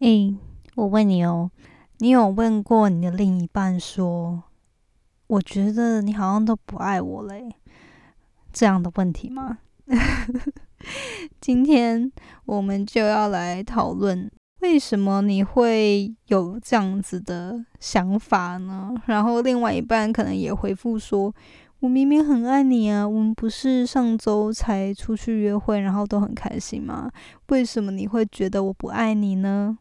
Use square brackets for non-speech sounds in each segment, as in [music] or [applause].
诶，我问你哦，你有问过你的另一半说，我觉得你好像都不爱我嘞，这样的问题吗？[laughs] 今天我们就要来讨论，为什么你会有这样子的想法呢？然后另外一半可能也回复说。我明明很爱你啊！我们不是上周才出去约会，然后都很开心吗？为什么你会觉得我不爱你呢？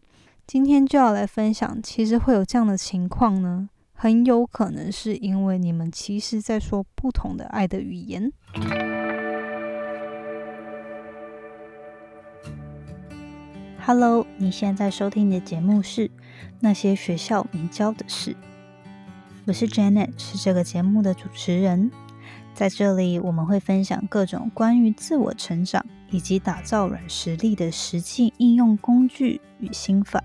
今天就要来分享，其实会有这样的情况呢，很有可能是因为你们其实在说不同的爱的语言。Hello，你现在收听的节目是《那些学校没教的事》。我是 Janet，是这个节目的主持人。在这里，我们会分享各种关于自我成长以及打造软实力的实际应用工具与心法。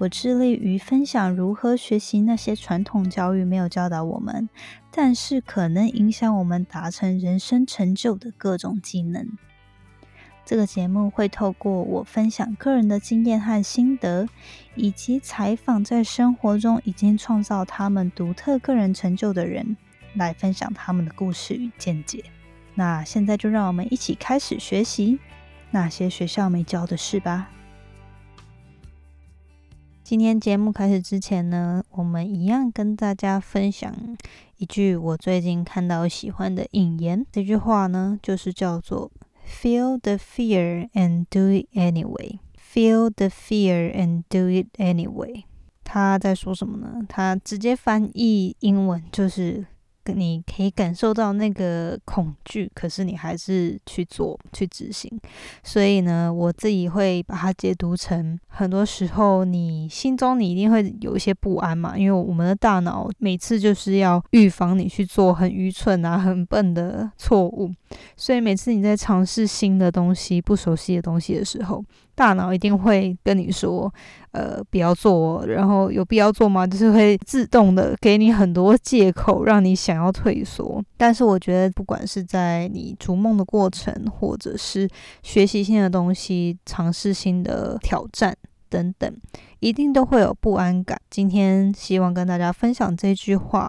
我致力于分享如何学习那些传统教育没有教导我们，但是可能影响我们达成人生成就的各种技能。这个节目会透过我分享个人的经验和心得，以及采访在生活中已经创造他们独特个人成就的人，来分享他们的故事与见解。那现在就让我们一起开始学习那些学校没教的事吧。今天节目开始之前呢，我们一样跟大家分享一句我最近看到喜欢的引言。这句话呢，就是叫做。Feel the fear and do it anyway. Feel the fear and do it anyway. 他在说什么呢？他直接翻译英文就是。你可以感受到那个恐惧，可是你还是去做、去执行。所以呢，我自己会把它解读成，很多时候你心中你一定会有一些不安嘛，因为我们的大脑每次就是要预防你去做很愚蠢啊、很笨的错误。所以每次你在尝试新的东西、不熟悉的东西的时候，大脑一定会跟你说。呃，不要做，然后有必要做吗？就是会自动的给你很多借口，让你想要退缩。但是我觉得，不管是在你逐梦的过程，或者是学习新的东西、尝试新的挑战等等，一定都会有不安感。今天希望跟大家分享这句话，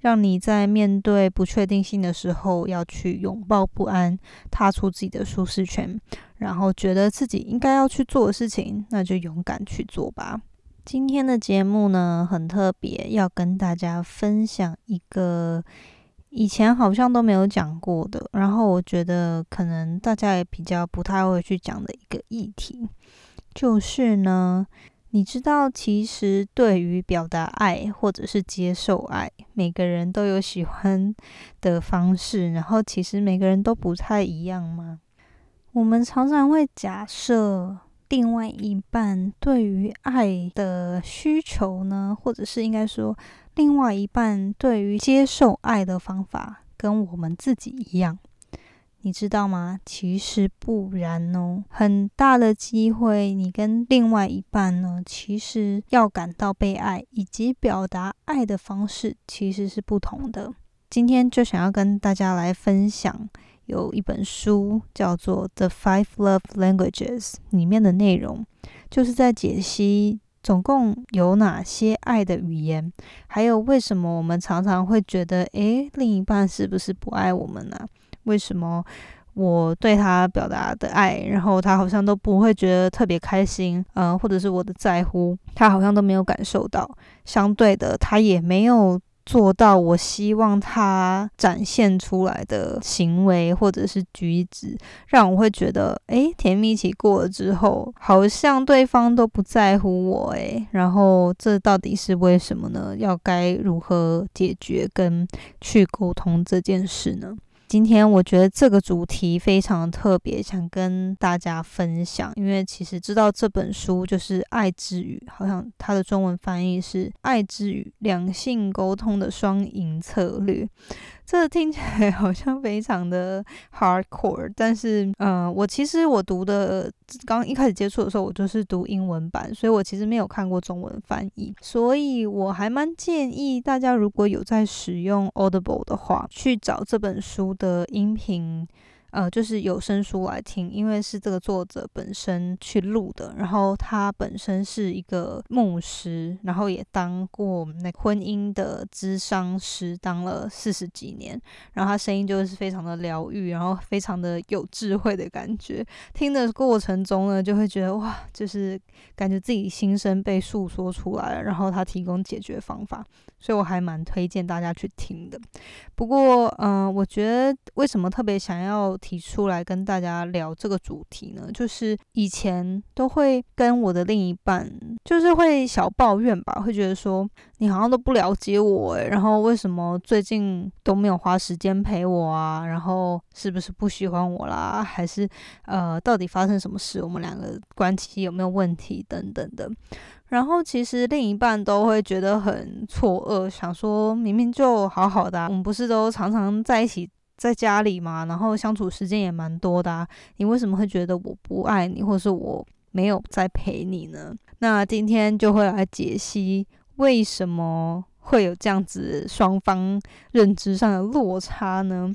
让你在面对不确定性的时候，要去拥抱不安，踏出自己的舒适圈。然后觉得自己应该要去做的事情，那就勇敢去做吧。今天的节目呢很特别，要跟大家分享一个以前好像都没有讲过的，然后我觉得可能大家也比较不太会去讲的一个议题，就是呢，你知道其实对于表达爱或者是接受爱，每个人都有喜欢的方式，然后其实每个人都不太一样吗？我们常常会假设另外一半对于爱的需求呢，或者是应该说，另外一半对于接受爱的方法跟我们自己一样，你知道吗？其实不然哦，很大的机会，你跟另外一半呢，其实要感到被爱以及表达爱的方式其实是不同的。今天就想要跟大家来分享。有一本书叫做《The Five Love Languages》，里面的内容就是在解析总共有哪些爱的语言，还有为什么我们常常会觉得，诶，另一半是不是不爱我们呢？为什么我对他表达的爱，然后他好像都不会觉得特别开心，嗯，或者是我的在乎，他好像都没有感受到，相对的，他也没有。做到我希望他展现出来的行为或者是举止，让我会觉得，诶，甜蜜期过了之后，好像对方都不在乎我，诶，然后这到底是为什么呢？要该如何解决跟去沟通这件事呢？今天我觉得这个主题非常特别，想跟大家分享。因为其实知道这本书就是《爱之语》，好像它的中文翻译是《爱之语：两性沟通的双赢策略》。这听起来好像非常的 hardcore，[laughs] 但是，嗯，我其实我读的刚一开始接触的时候，我就是读英文版，所以我其实没有看过中文翻译，所以我还蛮建议大家如果有在使用 Audible 的话，去找这本书的音频。呃，就是有声书来听，因为是这个作者本身去录的。然后他本身是一个牧师，然后也当过那婚姻的咨商师，当了四十几年。然后他声音就是非常的疗愈，然后非常的有智慧的感觉。听的过程中呢，就会觉得哇，就是感觉自己心声被诉说出来了。然后他提供解决方法，所以我还蛮推荐大家去听的。不过，嗯，我觉得为什么特别想要。提出来跟大家聊这个主题呢，就是以前都会跟我的另一半，就是会小抱怨吧，会觉得说你好像都不了解我诶，然后为什么最近都没有花时间陪我啊？然后是不是不喜欢我啦？还是呃，到底发生什么事？我们两个关系有没有问题等等的？然后其实另一半都会觉得很错愕，想说明明就好好的，我们不是都常常在一起。在家里嘛，然后相处时间也蛮多的啊。你为什么会觉得我不爱你，或是我没有在陪你呢？那今天就会来解析为什么会有这样子双方认知上的落差呢？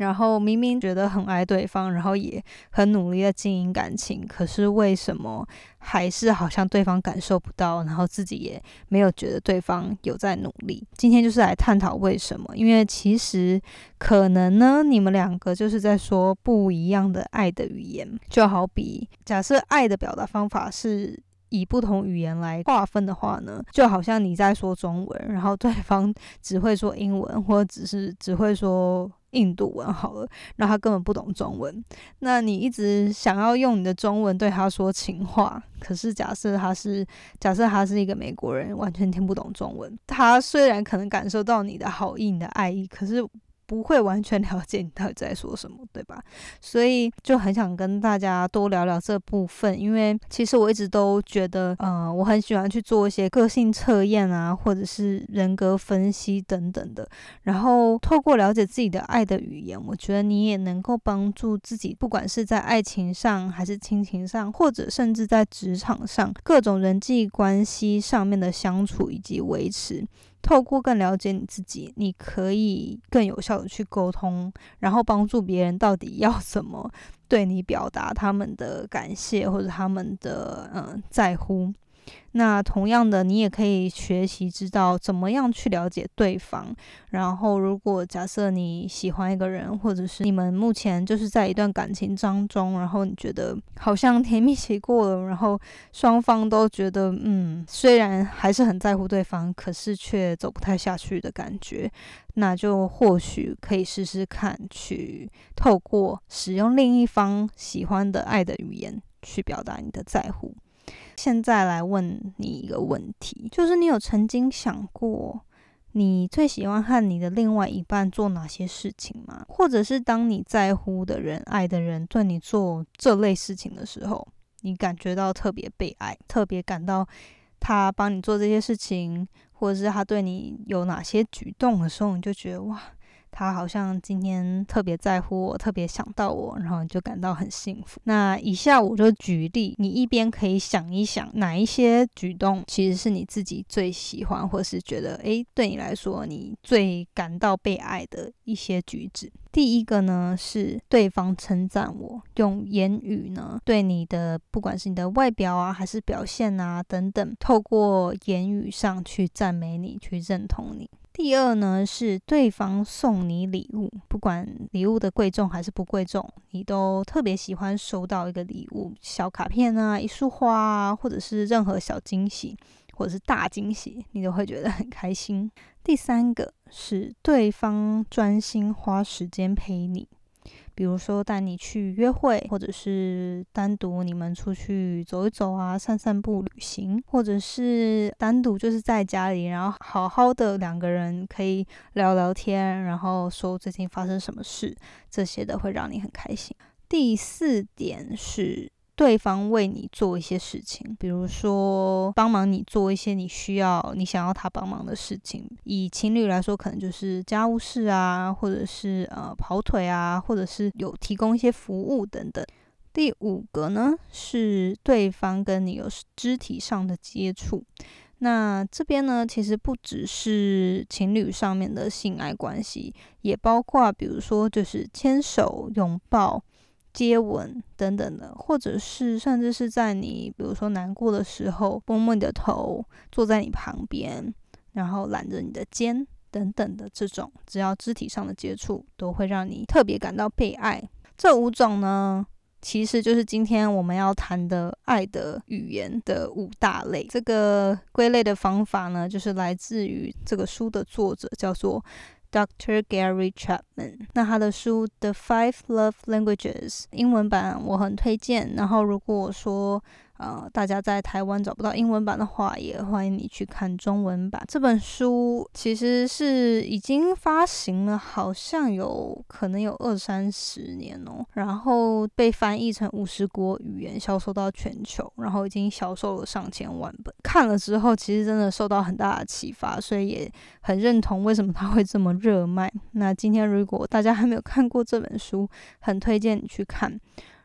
然后明明觉得很爱对方，然后也很努力的经营感情，可是为什么还是好像对方感受不到，然后自己也没有觉得对方有在努力？今天就是来探讨为什么，因为其实可能呢，你们两个就是在说不一样的爱的语言，就好比假设爱的表达方法是以不同语言来划分的话呢，就好像你在说中文，然后对方只会说英文，或者只是只会说。印度文好了，那他根本不懂中文。那你一直想要用你的中文对他说情话，可是假设他是假设他是一个美国人，完全听不懂中文。他虽然可能感受到你的好意、你的爱意，可是。不会完全了解你到底在说什么，对吧？[laughs] 所以就很想跟大家多聊聊这部分，因为其实我一直都觉得，呃，我很喜欢去做一些个性测验啊，或者是人格分析等等的。然后透过了解自己的爱的语言，我觉得你也能够帮助自己，不管是在爱情上，还是亲情上，或者甚至在职场上，各种人际关系上面的相处以及维持。透过更了解你自己，你可以更有效的去沟通，然后帮助别人到底要怎么 [laughs] 对你表达他们的感谢或者他们的嗯在乎。那同样的，你也可以学习知道怎么样去了解对方。然后，如果假设你喜欢一个人，或者是你们目前就是在一段感情当中，然后你觉得好像甜蜜期过了，然后双方都觉得嗯，虽然还是很在乎对方，可是却走不太下去的感觉，那就或许可以试试看，去透过使用另一方喜欢的爱的语言去表达你的在乎。现在来问你一个问题，就是你有曾经想过，你最喜欢和你的另外一半做哪些事情吗？或者是当你在乎的人、爱的人对你做这类事情的时候，你感觉到特别被爱，特别感到他帮你做这些事情，或者是他对你有哪些举动的时候，你就觉得哇。他好像今天特别在乎我，特别想到我，然后就感到很幸福。那以下我就举例，你一边可以想一想，哪一些举动其实是你自己最喜欢，或是觉得诶对你来说你最感到被爱的一些举止。第一个呢是对方称赞我，用言语呢对你的，不管是你的外表啊，还是表现啊等等，透过言语上去赞美你，去认同你。第二呢，是对方送你礼物，不管礼物的贵重还是不贵重，你都特别喜欢收到一个礼物，小卡片啊，一束花啊，或者是任何小惊喜，或者是大惊喜，你都会觉得很开心。第三个是对方专心花时间陪你。比如说带你去约会，或者是单独你们出去走一走啊，散散步、旅行，或者是单独就是在家里，然后好好的两个人可以聊聊天，然后说最近发生什么事，这些的会让你很开心。第四点是。对方为你做一些事情，比如说帮忙你做一些你需要、你想要他帮忙的事情。以情侣来说，可能就是家务事啊，或者是呃跑腿啊，或者是有提供一些服务等等。第五个呢，是对方跟你有肢体上的接触。那这边呢，其实不只是情侣上面的性爱关系，也包括比如说就是牵手、拥抱、接吻等等的，或者是甚至是在你比如说难过的时候，摸摸你的头，坐在你旁边，然后揽着你的肩等等的这种，只要肢体上的接触，都会让你特别感到被爱。这五种呢？其实就是今天我们要谈的爱的语言的五大类。这个归类的方法呢，就是来自于这个书的作者叫做 Dr. Gary Chapman。那他的书《The Five Love Languages》英文版我很推荐。然后如果说呃，大家在台湾找不到英文版的话，也欢迎你去看中文版。这本书其实是已经发行了，好像有可能有二三十年哦。然后被翻译成五十国语言，销售到全球，然后已经销售了上千万本。看了之后，其实真的受到很大的启发，所以也很认同为什么它会这么热卖。那今天如果大家还没有看过这本书，很推荐你去看。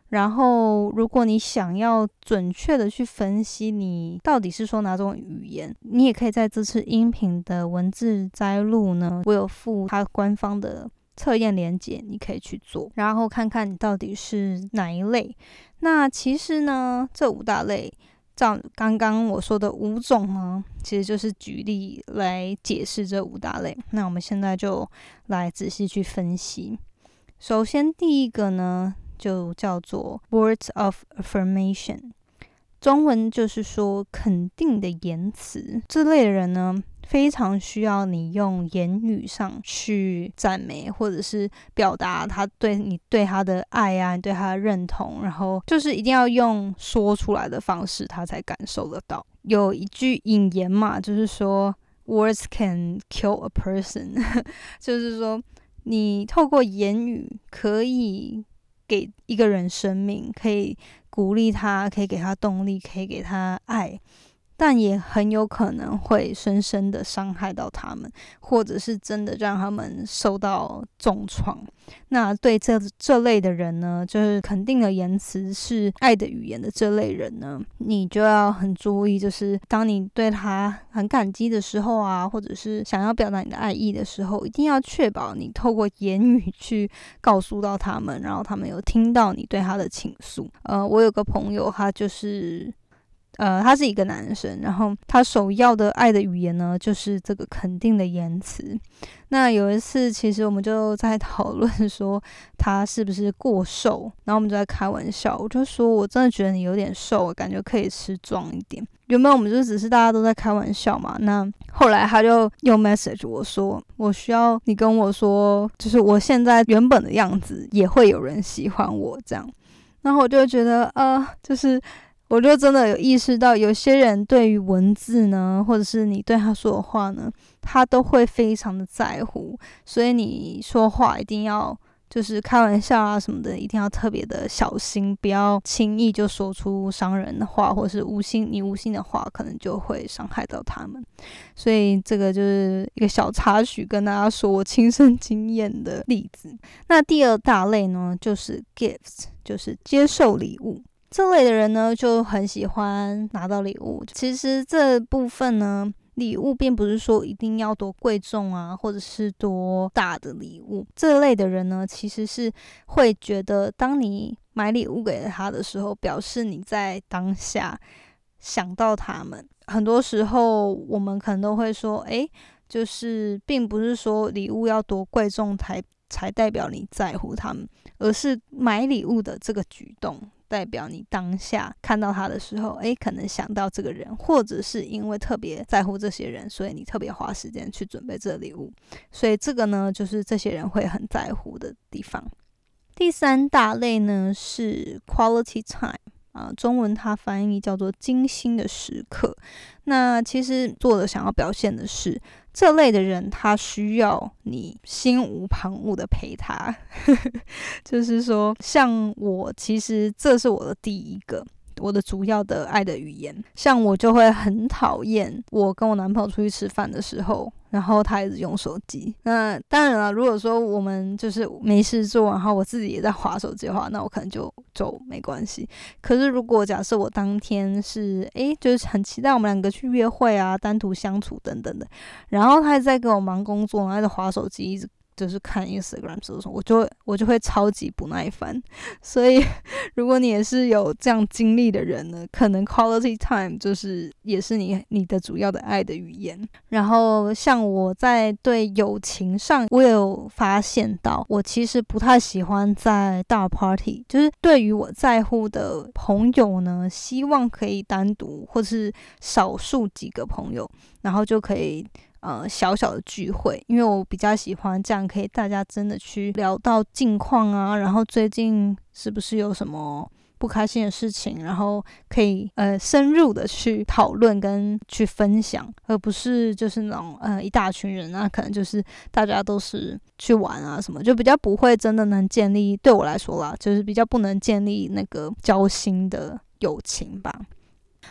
然后，如果你想要准确的去分析你到底是说哪种语言，你也可以在这次音频的文字摘录呢，我有附它官方的测验连接，你可以去做，然后看看你到底是哪一类。那其实呢，这五大类，照刚刚我说的五种呢，其实就是举例来解释这五大类。那我们现在就来仔细去分析。首先，第一个呢。就叫做 words of affirmation，中文就是说肯定的言辞。这类的人呢，非常需要你用言语上去赞美，或者是表达他对你对他的爱啊，对他的认同，然后就是一定要用说出来的方式，他才感受得到。有一句引言嘛，就是说 words can kill a person，[laughs] 就是说你透过言语可以。给一个人生命，可以鼓励他，可以给他动力，可以给他爱。但也很有可能会深深的伤害到他们，或者是真的让他们受到重创。那对这这类的人呢，就是肯定的言辞是爱的语言的这类人呢，你就要很注意，就是当你对他很感激的时候啊，或者是想要表达你的爱意的时候，一定要确保你透过言语去告诉到他们，然后他们有听到你对他的倾诉。呃，我有个朋友，他就是。呃，他是一个男生，然后他首要的爱的语言呢，就是这个肯定的言辞。那有一次，其实我们就在讨论说他是不是过瘦，然后我们就在开玩笑，我就说我真的觉得你有点瘦，感觉可以吃壮一点。原本我们就只是大家都在开玩笑嘛。那后来他就用 message 我说，我需要你跟我说，就是我现在原本的样子也会有人喜欢我这样。然后我就觉得，呃，就是。我就真的有意识到，有些人对于文字呢，或者是你对他说的话呢，他都会非常的在乎。所以你说话一定要就是开玩笑啊什么的，一定要特别的小心，不要轻易就说出伤人的话，或是无心你无心的话，可能就会伤害到他们。所以这个就是一个小插曲，跟大家说我亲身经验的例子。那第二大类呢，就是 gifts，就是接受礼物。这类的人呢，就很喜欢拿到礼物。其实这部分呢，礼物并不是说一定要多贵重啊，或者是多大的礼物。这类的人呢，其实是会觉得，当你买礼物给他的时候，表示你在当下想到他们。很多时候，我们可能都会说，诶，就是并不是说礼物要多贵重才才代表你在乎他们，而是买礼物的这个举动。代表你当下看到他的时候，诶，可能想到这个人，或者是因为特别在乎这些人，所以你特别花时间去准备这礼物。所以这个呢，就是这些人会很在乎的地方。第三大类呢是 quality time。啊，中文它翻译叫做“精心的时刻”。那其实作者想要表现的是，这类的人他需要你心无旁骛的陪他。[laughs] 就是说，像我，其实这是我的第一个，我的主要的爱的语言。像我就会很讨厌，我跟我男朋友出去吃饭的时候。然后他一直用手机。那当然了，如果说我们就是没事做，然后我自己也在划手机的话，那我可能就走没关系。可是如果假设我当天是诶，就是很期待我们两个去约会啊，单独相处等等的，然后他还在跟我忙工作，还在划手机，一直。就是看 Instagram 时候，我就我就会超级不耐烦。所以，如果你也是有这样经历的人呢，可能 quality time 就是也是你你的主要的爱的语言。然后，像我在对友情上，我有发现到，我其实不太喜欢在大 party，就是对于我在乎的朋友呢，希望可以单独或是少数几个朋友，然后就可以。呃，小小的聚会，因为我比较喜欢这样，可以大家真的去聊到近况啊，然后最近是不是有什么不开心的事情，然后可以呃深入的去讨论跟去分享，而不是就是那种呃一大群人啊，可能就是大家都是去玩啊什么，就比较不会真的能建立，对我来说啦，就是比较不能建立那个交心的友情吧。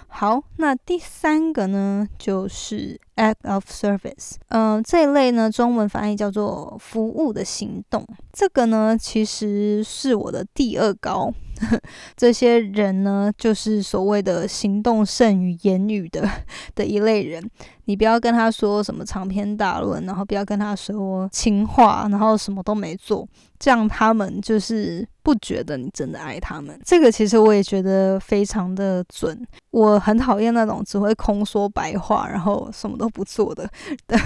好，那第三个呢，就是 act of service。嗯，这一类呢，中文翻译叫做服务的行动。这个呢，其实是我的第二高。[laughs] 这些人呢，就是所谓的行动胜于言语的 [laughs] 的一类人。你不要跟他说什么长篇大论，然后不要跟他说情话，然后什么都没做，这样他们就是不觉得你真的爱他们。这个其实我也觉得非常的准。我很讨厌那种只会空说白话，然后什么都不做的 [laughs] 的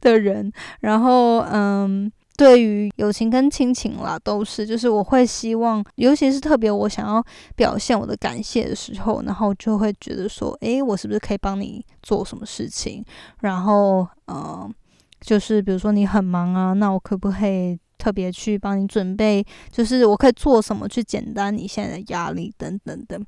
的人。然后，嗯。对于友情跟亲情啦，都是，就是我会希望，尤其是特别我想要表现我的感谢的时候，然后就会觉得说，诶，我是不是可以帮你做什么事情？然后，嗯，就是比如说你很忙啊，那我可不可以特别去帮你准备？就是我可以做什么去简单你现在的压力等等等。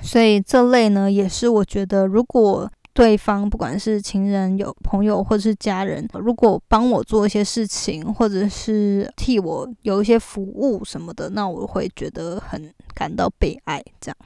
所以这类呢，也是我觉得如果。对方不管是情人、有朋友或者是家人，如果帮我做一些事情，或者是替我有一些服务什么的，那我会觉得很感到被爱。这样，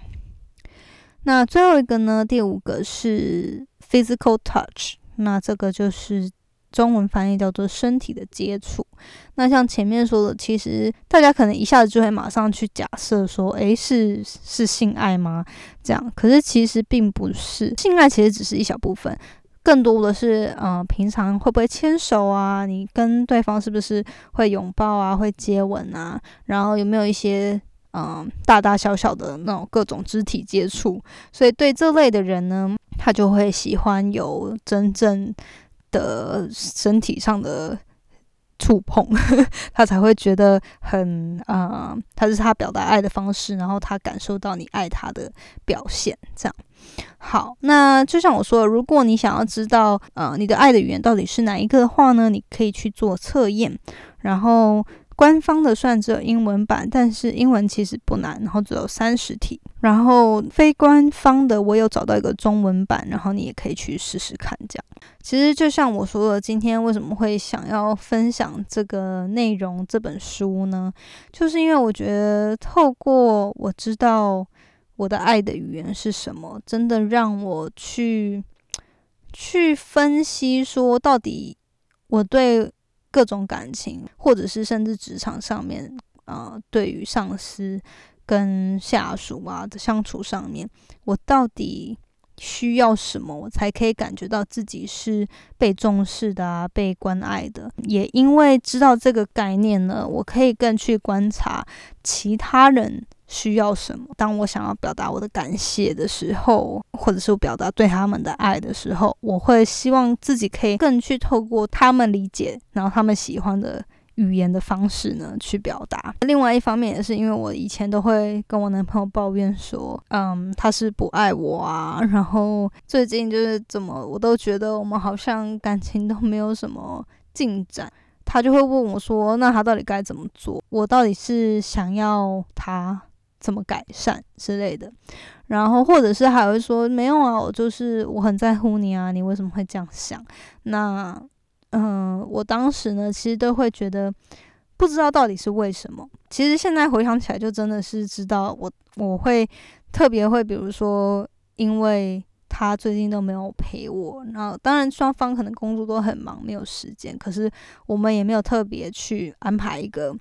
那最后一个呢？第五个是 physical touch，那这个就是。中文翻译叫做身体的接触。那像前面说的，其实大家可能一下子就会马上去假设说，诶，是是性爱吗？这样，可是其实并不是，性爱其实只是一小部分，更多的是，嗯，平常会不会牵手啊？你跟对方是不是会拥抱啊？会接吻啊？然后有没有一些，嗯，大大小小的那种各种肢体接触？所以对这类的人呢，他就会喜欢有真正。的身体上的触碰，[laughs] 他才会觉得很啊，他是他表达爱的方式，然后他感受到你爱他的表现，这样。好，那就像我说，如果你想要知道呃你的爱的语言到底是哪一个的话呢，你可以去做测验，然后。官方的算只有英文版，但是英文其实不难，然后只有三十题。然后非官方的我有找到一个中文版，然后你也可以去试试看。这样，其实就像我说的，今天为什么会想要分享这个内容这本书呢？就是因为我觉得透过我知道我的爱的语言是什么，真的让我去去分析说到底我对。各种感情，或者是甚至职场上面，呃，对于上司跟下属啊的相处上面，我到底需要什么，我才可以感觉到自己是被重视的啊，被关爱的。也因为知道这个概念呢，我可以更去观察其他人。需要什么？当我想要表达我的感谢的时候，或者是我表达对他们的爱的时候，我会希望自己可以更去透过他们理解，然后他们喜欢的语言的方式呢去表达。另外一方面也是因为我以前都会跟我男朋友抱怨说，嗯，他是不爱我啊。然后最近就是怎么，我都觉得我们好像感情都没有什么进展。他就会问我说，那他到底该怎么做？我到底是想要他？怎么改善之类的，然后或者是还会说没有啊，我就是我很在乎你啊，你为什么会这样想？那嗯，我当时呢，其实都会觉得不知道到底是为什么。其实现在回想起来，就真的是知道我我会特别会，比如说因为。他最近都没有陪我。然后当然双方可能工作都很忙，没有时间，可是我们也没有特别去安排一个。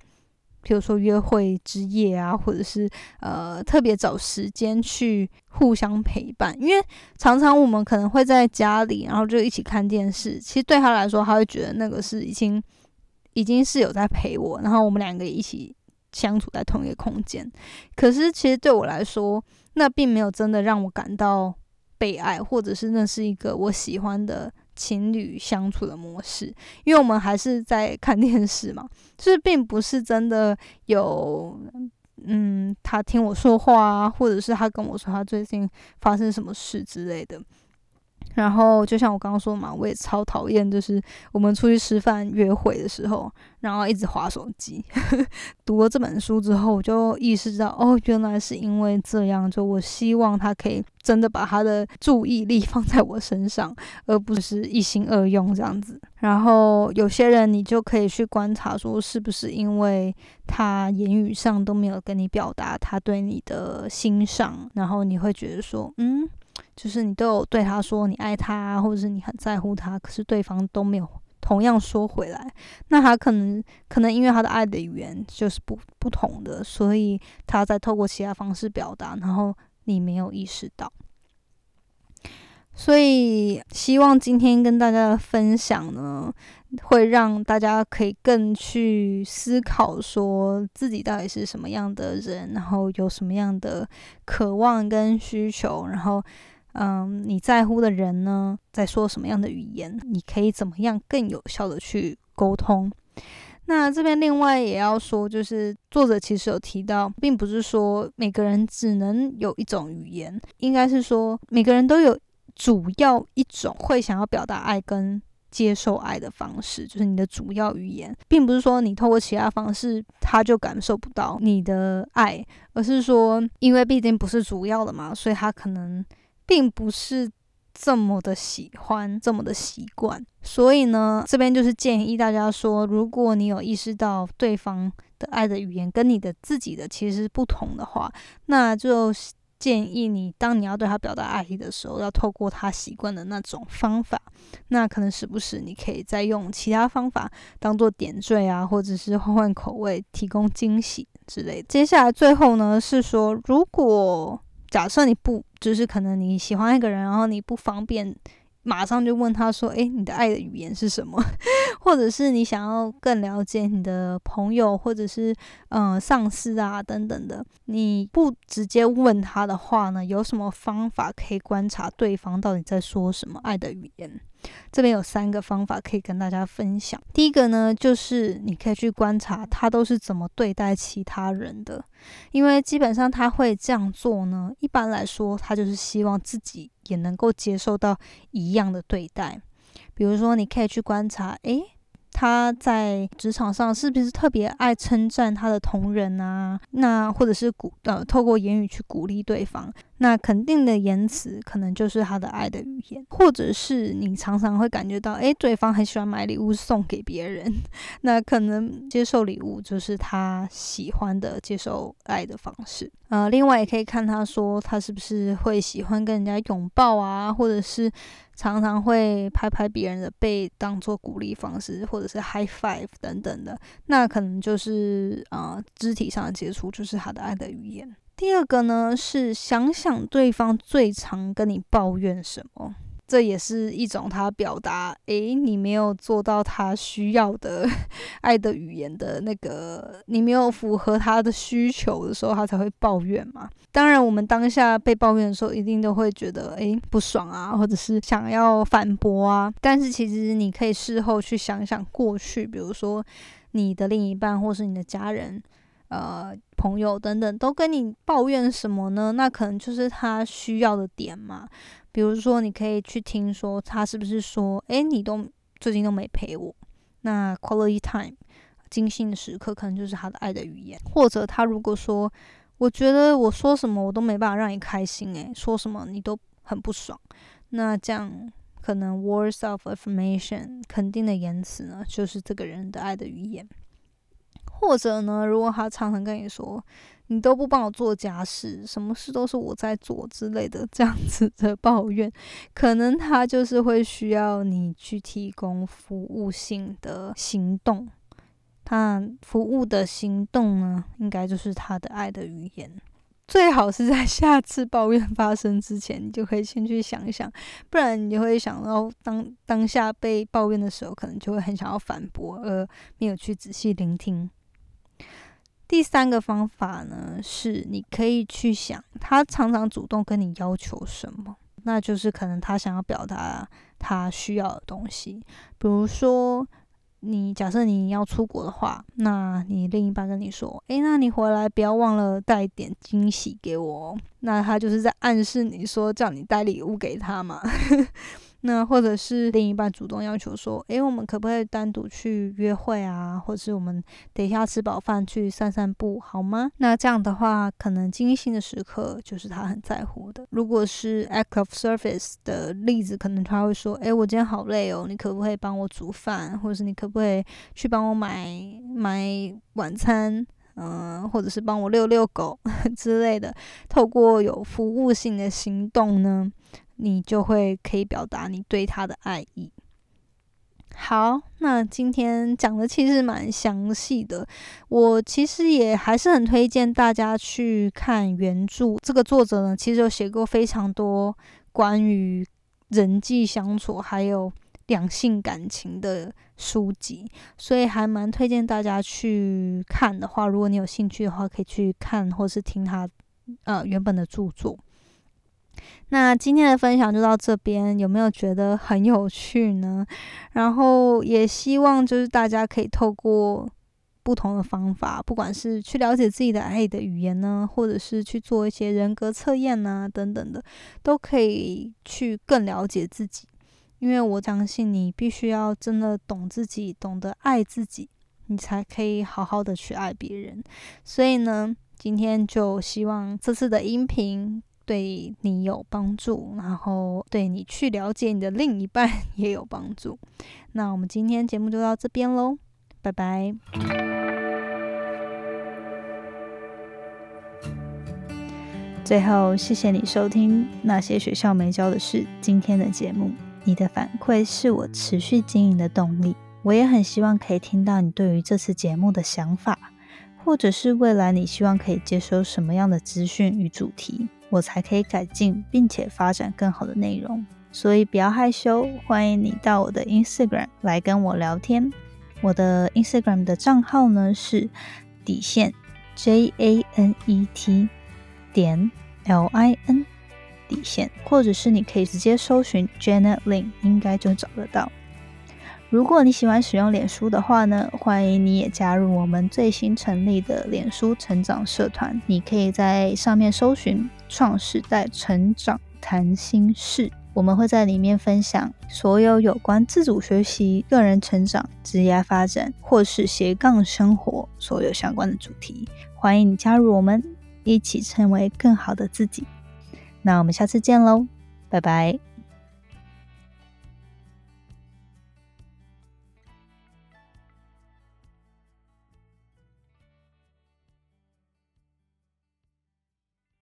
比如说约会之夜啊，或者是呃特别找时间去互相陪伴，因为常常我们可能会在家里，然后就一起看电视。其实对他来说，他会觉得那个是已经已经是有在陪我，然后我们两个一起相处在同一个空间。可是其实对我来说，那并没有真的让我感到被爱，或者是那是一个我喜欢的。情侣相处的模式，因为我们还是在看电视嘛，就是并不是真的有，嗯，他听我说话啊，或者是他跟我说他最近发生什么事之类的。然后就像我刚刚说嘛，我也超讨厌，就是我们出去吃饭约会的时候，然后一直划手机。[laughs] 读了这本书之后，我就意识到，哦，原来是因为这样。就我希望他可以真的把他的注意力 [laughs] 放在我身上，而不是一心二用这样子。然后有些人，你就可以去观察，说是不是因为他言语上都没有跟你表达他对你的欣赏，然后你会觉得说，嗯。就是你都有对他说你爱他，或者是你很在乎他，可是对方都没有同样说回来，那他可能可能因为他的爱的语言就是不不同的，所以他在透过其他方式表达，然后你没有意识到。所以希望今天跟大家的分享呢，会让大家可以更去思考，说自己到底是什么样的人，然后有什么样的渴望跟需求，然后。嗯，你在乎的人呢，在说什么样的语言？你可以怎么样更有效的去沟通？那这边另外也要说，就是作者其实有提到，并不是说每个人只能有一种语言，应该是说每个人都有主要一种会想要表达爱跟接受爱的方式，就是你的主要语言，并不是说你透过其他方式他就感受不到你的爱，而是说，因为毕竟不是主要的嘛，所以他可能。并不是这么的喜欢，这么的习惯，所以呢，这边就是建议大家说，如果你有意识到对方的爱的语言跟你的自己的其实不同的话，那就建议你，当你要对他表达爱意的时候，要透过他习惯的那种方法。那可能时不时你可以再用其他方法当做点缀啊，或者是换换口味，提供惊喜之类的。接下来最后呢，是说如果。假设你不，就是可能你喜欢一个人，然后你不方便马上就问他说：“诶，你的爱的语言是什么？” [laughs] 或者是你想要更了解你的朋友，或者是嗯上司啊等等的，你不直接问他的话呢？有什么方法可以观察对方到底在说什么爱的语言？这边有三个方法可以跟大家分享。第一个呢，就是你可以去观察他都是怎么对待其他人的，因为基本上他会这样做呢。一般来说，他就是希望自己也能够接受到一样的对待。比如说，你可以去观察，诶，他在职场上是不是特别爱称赞他的同仁啊？那或者是鼓呃，透过言语去鼓励对方。那肯定的言辞可能就是他的爱的语言，或者是你常常会感觉到，诶，对方很喜欢买礼物送给别人，[laughs] 那可能接受礼物就是他喜欢的接受爱的方式。呃，另外也可以看他说他是不是会喜欢跟人家拥抱啊，或者是常常会拍拍别人的背当做鼓励方式，或者是 high five 等等的，那可能就是啊肢体上的接触就是他的爱的语言。第二个呢是想想对方最常跟你抱怨什么，这也是一种他表达，诶，你没有做到他需要的 [laughs] 爱的语言的那个，你没有符合他的需求的时候，他才会抱怨嘛。当然，我们当下被抱怨的时候，一定都会觉得，诶，不爽啊，或者是想要反驳啊。但是其实你可以事后去想想过去，比如说你的另一半或是你的家人。呃，朋友等等都跟你抱怨什么呢？那可能就是他需要的点嘛。比如说，你可以去听说他是不是说，诶，你都最近都没陪我。那 quality time，精心的时刻，可能就是他的爱的语言。或者他如果说，我觉得我说什么我都没办法让你开心，诶，说什么你都很不爽。那这样可能 words of affirmation，肯定的言辞呢，就是这个人的爱的语言。或者呢，如果他常常跟你说你都不帮我做家事，什么事都是我在做之类的这样子的 [laughs] 抱怨，可能他就是会需要你去提供服务性的行动。他服务的行动呢，应该就是他的爱的语言。最好是在 [laughs] 下次抱怨发生之前，你就可以先去想一想，不然你就会想到当当下被抱怨的时候，可能就会很想要反驳，而没有去仔细聆听。第三个方法呢，是你可以去想，他常常主动跟你要求什么，那就是可能他想要表达他需要的东西，比如说。你假设你要出国的话，那你另一半跟你说：“诶，那你回来不要忘了带点惊喜给我。”那他就是在暗示你说叫你带礼物给他嘛。那或者是另一半主动要求说：“诶，我们可不可以单独去约会啊？或者是我们等一下吃饱饭去散散步，好吗？”那这样的话，可能精心的时刻就是他很在乎的。如果是 act of service 的例子，可能他会说：“诶，我今天好累哦，你可不可以帮我煮饭？或者是你可不可以去帮我买买晚餐？嗯，或者是帮我遛遛狗 [laughs] 之类的。”透过有服务性的行动呢。你就会可以表达你对他的爱意。好，那今天讲的其实蛮详细的，我其实也还是很推荐大家去看原著。这个作者呢，其实有写过非常多关于人际相处还有两性感情的书籍，所以还蛮推荐大家去看的话，如果你有兴趣的话，可以去看或是听他呃原本的著作。那今天的分享就到这边，有没有觉得很有趣呢？然后也希望就是大家可以透过不同的方法，不管是去了解自己的爱的语言呢，或者是去做一些人格测验呐等等的，都可以去更了解自己。因为我相信你必须要真的懂自己，懂得爱自己，你才可以好好的去爱别人。所以呢，今天就希望这次的音频。对你有帮助，然后对你去了解你的另一半 [laughs] 也有帮助。那我们今天节目就到这边喽，拜拜。最后，谢谢你收听那些学校没教的事今天的节目。你的反馈是我持续经营的动力。我也很希望可以听到你对于这次节目的想法，或者是未来你希望可以接收什么样的资讯与主题。我才可以改进，并且发展更好的内容，所以不要害羞，欢迎你到我的 Instagram 来跟我聊天。我的 Instagram 的账号呢是底线 J A N E T 点 L I N 底线，或者是你可以直接搜寻 Janet Lin，应该就找得到。如果你喜欢使用脸书的话呢，欢迎你也加入我们最新成立的脸书成长社团。你可以在上面搜寻“创时代成长谈心事”，我们会在里面分享所有有关自主学习、个人成长、职业发展或是斜杠生活所有相关的主题。欢迎你加入我们，一起成为更好的自己。那我们下次见喽，拜拜。